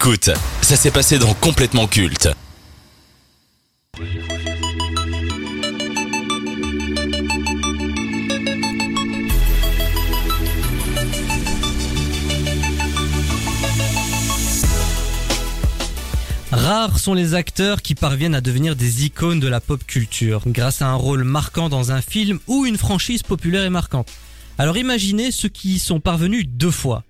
Écoute, ça s'est passé dans Complètement Culte. Rares sont les acteurs qui parviennent à devenir des icônes de la pop culture, grâce à un rôle marquant dans un film ou une franchise populaire et marquante. Alors imaginez ceux qui y sont parvenus deux fois.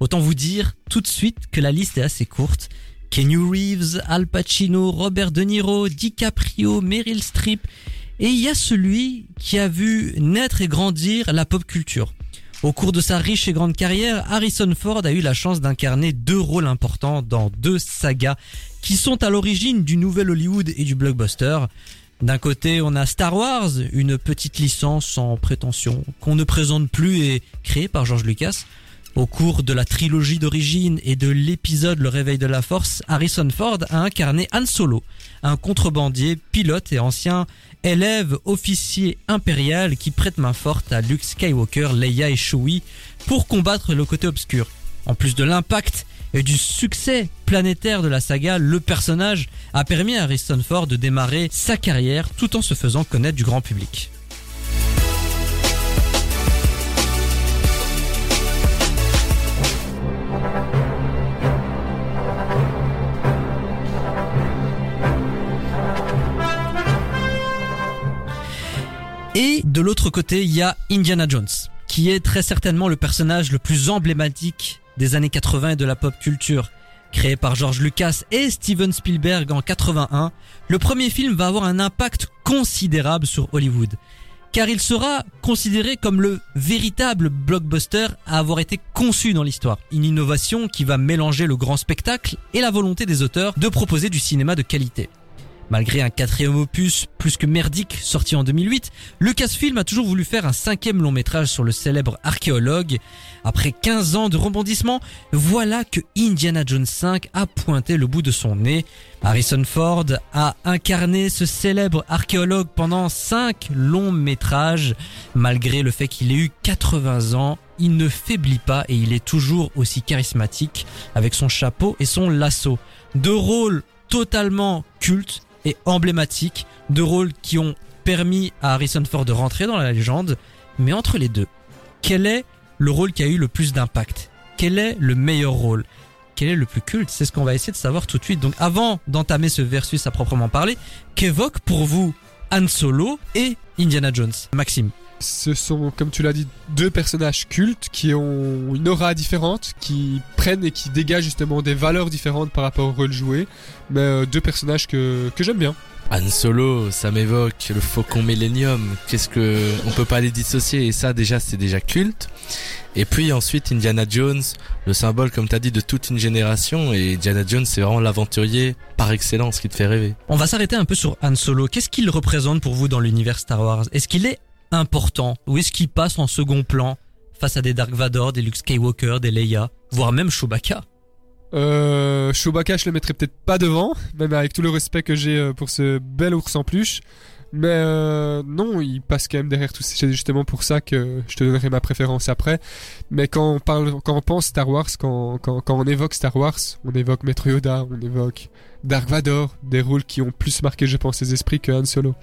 Autant vous dire tout de suite que la liste est assez courte. Kenny Reeves, Al Pacino, Robert De Niro, DiCaprio, Meryl Streep, et il y a celui qui a vu naître et grandir la pop culture. Au cours de sa riche et grande carrière, Harrison Ford a eu la chance d'incarner deux rôles importants dans deux sagas qui sont à l'origine du nouvel Hollywood et du blockbuster. D'un côté, on a Star Wars, une petite licence sans prétention qu'on ne présente plus et créée par George Lucas. Au cours de la trilogie d'origine et de l'épisode Le Réveil de la Force, Harrison Ford a incarné Han Solo, un contrebandier, pilote et ancien élève officier impérial qui prête main forte à Luke Skywalker, Leia et Chewie pour combattre le côté obscur. En plus de l'impact et du succès planétaire de la saga, le personnage a permis à Harrison Ford de démarrer sa carrière tout en se faisant connaître du grand public. De l'autre côté, il y a Indiana Jones, qui est très certainement le personnage le plus emblématique des années 80 et de la pop culture. Créé par George Lucas et Steven Spielberg en 81, le premier film va avoir un impact considérable sur Hollywood. Car il sera considéré comme le véritable blockbuster à avoir été conçu dans l'histoire. Une innovation qui va mélanger le grand spectacle et la volonté des auteurs de proposer du cinéma de qualité. Malgré un quatrième opus plus que merdique sorti en 2008, Lucasfilm a toujours voulu faire un cinquième long métrage sur le célèbre archéologue. Après 15 ans de rebondissement, voilà que Indiana Jones 5 a pointé le bout de son nez. Harrison Ford a incarné ce célèbre archéologue pendant 5 longs métrages. Malgré le fait qu'il ait eu 80 ans, il ne faiblit pas et il est toujours aussi charismatique avec son chapeau et son lasso. Deux rôles totalement cultes et emblématiques, deux rôles qui ont permis à Harrison Ford de rentrer dans la légende, mais entre les deux, quel est le rôle qui a eu le plus d'impact? Quel est le meilleur rôle? Quel est le plus culte? C'est ce qu'on va essayer de savoir tout de suite. Donc avant d'entamer ce versus à proprement parler, qu'évoque pour vous Han Solo et Indiana Jones? Maxime ce sont, comme tu l'as dit, deux personnages cultes qui ont une aura différente, qui prennent et qui dégagent justement des valeurs différentes par rapport au rôle joué, mais euh, deux personnages que, que j'aime bien. Han Solo, ça m'évoque le Faucon Millennium. Qu'est-ce que on peut pas les dissocier? Et ça déjà c'est déjà culte. Et puis ensuite Indiana Jones, le symbole comme t'as dit de toute une génération et Indiana Jones c'est vraiment l'aventurier par excellence qui te fait rêver. On va s'arrêter un peu sur Han Solo. Qu'est-ce qu'il représente pour vous dans l'univers Star Wars? Est-ce qu'il est important Ou est-ce qu'il passe en second plan face à des Dark Vador, des Luke Skywalker, des Leia, voire même Chewbacca? Euh, Chewbacca, je le mettrais peut-être pas devant, même avec tout le respect que j'ai euh, pour ce bel ours en peluche. Mais euh, non, il passe quand même derrière tout. C'est justement pour ça que je te donnerai ma préférence après. Mais quand on parle, quand on pense Star Wars, quand, quand, quand on évoque Star Wars, on évoque Maître Yoda, on évoque Dark Vador, des rôles qui ont plus marqué, je pense, les esprits que Han Solo.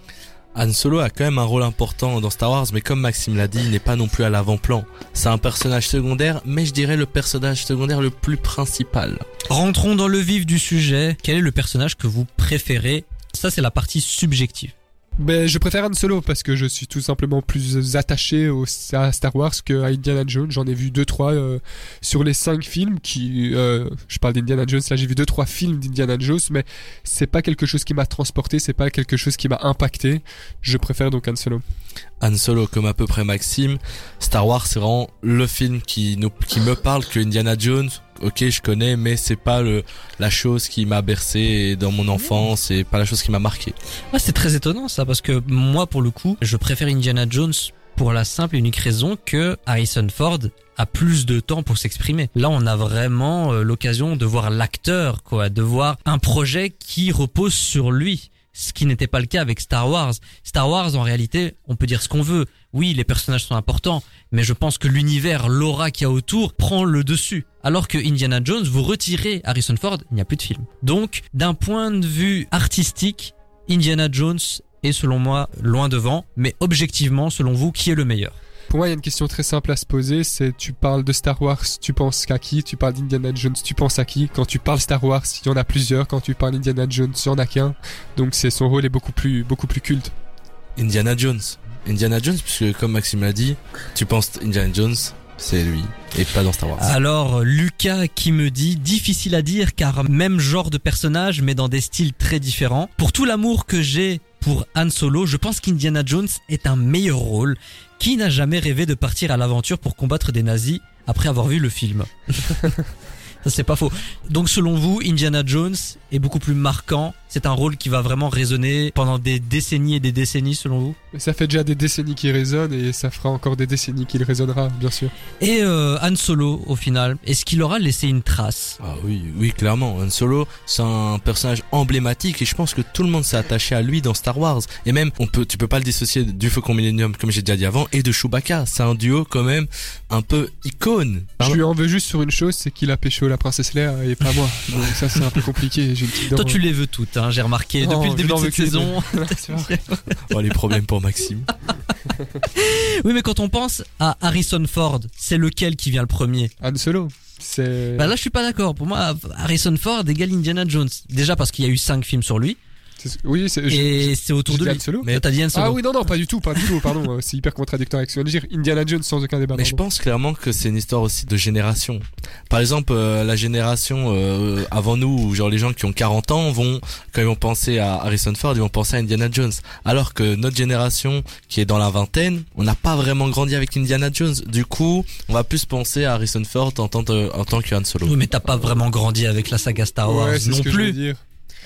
Han Solo a quand même un rôle important dans Star Wars, mais comme Maxime l'a dit, il n'est pas non plus à l'avant-plan. C'est un personnage secondaire, mais je dirais le personnage secondaire le plus principal. Rentrons dans le vif du sujet. Quel est le personnage que vous préférez? Ça, c'est la partie subjective. Ben, je préfère Han Solo parce que je suis tout simplement plus attaché à Star Wars que à Indiana Jones. J'en ai vu deux trois euh, sur les cinq films qui, euh, je parle d'Indiana Jones. Là, j'ai vu deux trois films d'Indiana Jones, mais c'est pas quelque chose qui m'a transporté, c'est pas quelque chose qui m'a impacté. Je préfère donc Han Solo. Han Solo comme à peu près Maxime. Star Wars c'est vraiment le film qui nous qui me parle que Indiana Jones. Ok, je connais, mais c'est pas le la chose qui m'a bercé dans mon enfance, c'est pas la chose qui m'a marqué. Ah, c'est très étonnant ça parce que moi pour le coup, je préfère Indiana Jones pour la simple et unique raison que Harrison Ford a plus de temps pour s'exprimer. Là, on a vraiment euh, l'occasion de voir l'acteur, quoi, de voir un projet qui repose sur lui ce qui n'était pas le cas avec Star Wars. Star Wars, en réalité, on peut dire ce qu'on veut. Oui, les personnages sont importants, mais je pense que l'univers, l'aura qu'il y a autour, prend le dessus. Alors que Indiana Jones, vous retirez Harrison Ford, il n'y a plus de film. Donc, d'un point de vue artistique, Indiana Jones est selon moi loin devant, mais objectivement, selon vous, qui est le meilleur? Pour moi, il y a une question très simple à se poser, c'est tu parles de Star Wars, tu penses qu'à qui? Tu parles d'Indiana Jones, tu penses à qui? Quand tu parles Star Wars, il y en a plusieurs. Quand tu parles Indiana Jones, il y en a qu'un. Donc c'est son rôle est beaucoup plus beaucoup plus culte. Indiana Jones. Indiana Jones, puisque comme Maxime l'a dit, tu penses Indiana Jones, c'est lui, et pas dans Star Wars. Alors, Lucas qui me dit, difficile à dire car même genre de personnage, mais dans des styles très différents. Pour tout l'amour que j'ai pour Han Solo, je pense qu'Indiana Jones est un meilleur rôle. Qui n'a jamais rêvé de partir à l'aventure pour combattre des nazis après avoir vu le film? Ça c'est pas faux. Donc selon vous, Indiana Jones est beaucoup plus marquant. C'est un rôle qui va vraiment résonner pendant des décennies et des décennies selon vous? Mais ça fait déjà des décennies qu'il résonne et ça fera encore des décennies qu'il résonnera, bien sûr. Et euh, Han Solo au final, est-ce qu'il aura laissé une trace? Ah oui, oui, clairement. Han Solo, c'est un personnage emblématique et je pense que tout le monde s'est attaché à lui dans Star Wars. Et même, on peut, tu peux pas le dissocier du Faucon Millennium, comme j'ai déjà dit avant, et de Chewbacca. C'est un duo quand même un peu icône. Je lui en veux juste sur une chose, c'est qu'il a pécho la princesse Léa et pas moi. Donc ça c'est un peu compliqué. J'ai une petite Toi tu les veux toutes, hein, j'ai remarqué Non, depuis le début de cette saison. Oh, les problèmes pour Maxime. Oui mais quand on pense à Harrison Ford, c'est lequel qui vient le premier? Han Solo. Bah là je suis pas d'accord. Pour moi Harrison Ford égale Indiana Jones. Déjà parce qu'il y a eu cinq films sur lui Oui, c'est. je- et c'est autour de lui. Han Solo. Mais t'as dit Han Solo. Ah oui, non, non, pas du tout, pas du tout, pardon. euh, C'est hyper contradictoire avec ce vient de dire. Indiana Jones sans aucun débat. Mais je pense clairement que c'est une histoire aussi de génération. Par exemple, euh, la génération euh, avant nous, où genre les gens qui ont 40 ans vont, quand ils vont penser à Harrison Ford, ils vont penser à Indiana Jones. Alors que notre génération, qui est dans la vingtaine, on n'a pas vraiment grandi avec Indiana Jones. Du coup, on va plus penser à Harrison Ford en tant, que- en tant que Han Solo. Oui, mais t'as pas vraiment grandi avec la saga Star Wars Ouais, non ce que je plus. veux dire.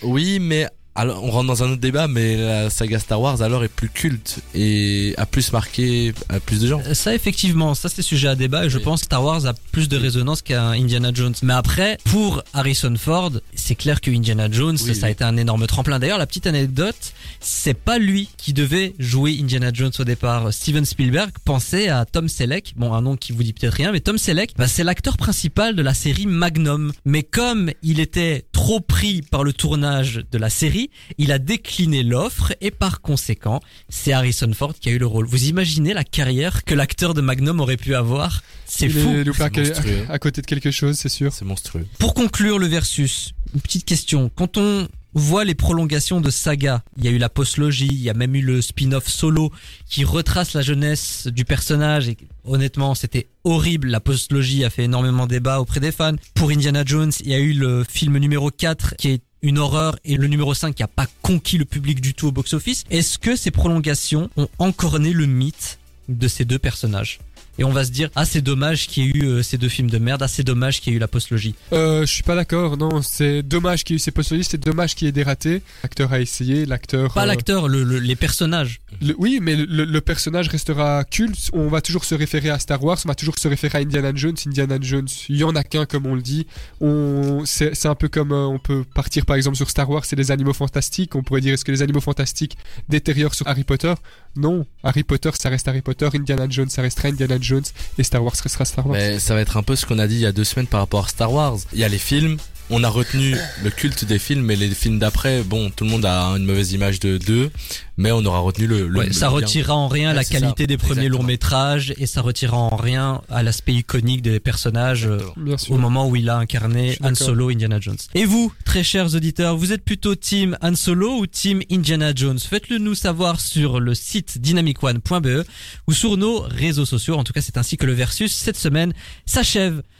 Oui, mais alors on rentre dans un autre débat, mais la saga Star Wars alors est plus culte et a plus marqué à plus de gens. Ça effectivement, ça c'est sujet à débat et je Oui. pense que Star Wars a plus de résonance qu'un Indiana Jones. Mais après, pour Harrison Ford, c'est clair que Indiana Jones, Oui, ça a été un énorme tremplin. D'ailleurs, la petite anecdote, c'est pas lui qui devait jouer Indiana Jones au départ. Steven Spielberg pensait à Tom Selleck, bon un nom qui vous dit peut-être rien, mais Tom Selleck, bah, c'est l'acteur principal de la série Magnum. Mais comme il était trop pris par le tournage de la série, il a décliné l'offre et par conséquent, c'est Harrison Ford qui a eu le rôle. Vous imaginez la carrière que l'acteur de Magnum aurait pu avoir? C'est Il fou. est loupé à, C'est monstrueux. à côté de quelque chose, c'est sûr. C'est monstrueux. Pour conclure le versus, une petite question. Quand on voit les prolongations de saga, il y a eu la postlogie, il y a même eu le spin-off solo qui retrace la jeunesse du personnage et honnêtement c'était horrible. La postlogie a fait énormément débat auprès des fans. Pour Indiana Jones, il y a eu le film numéro 4 qui est une horreur et le numéro 5 qui a pas conquis le public du tout au box-office. Est-ce que ces prolongations ont encorné le mythe de ces deux personnages? Et on va se dire ah c'est dommage qu'il y ait eu euh, ces deux films de merde, ah c'est dommage qu'il y ait eu la postlogie. Euh, je suis pas d'accord, non, c'est dommage qu'il y ait eu ces postologistes, c'est dommage qu'il y ait des ratés. L'acteur a essayé, l'acteur. Pas euh, l'acteur, le, le- les personnages. le- oui, mais le, le personnage restera culte. On va toujours se référer à Star Wars, on va toujours se référer à Indiana Jones. Indiana Jones, il y en a qu'un, comme on le dit. On, c'est, c'est un peu comme euh, on peut partir par exemple sur Star Wars, c'est les animaux fantastiques. On pourrait dire est-ce que les animaux fantastiques détériorent sur Harry Potter? Non, Harry Potter, ça reste Harry Potter. Indiana Jones, ça restera Indiana Jones, et Star Wars restera Star Wars. Ça va être un peu ce qu'on a dit il y a deux semaines par rapport à Star Wars. Il y a les films. On a retenu le culte des films, mais les films d'après, bon, tout le monde a une mauvaise image de d'eux, mais on aura retenu le. le Ouais, ça le bien. retirera en rien Ouais, la qualité ça. des premiers Exactement. longs métrages et ça retirera en rien à l'aspect iconique des personnages euh, au moment où il a incarné Han. Solo, Indiana Jones. Et vous, très chers auditeurs, vous êtes plutôt team Han Solo ou team Indiana Jones? Faites-le nous savoir sur le site dynamicone.be ou sur nos réseaux sociaux. En tout cas, c'est ainsi que le versus cette semaine s'achève.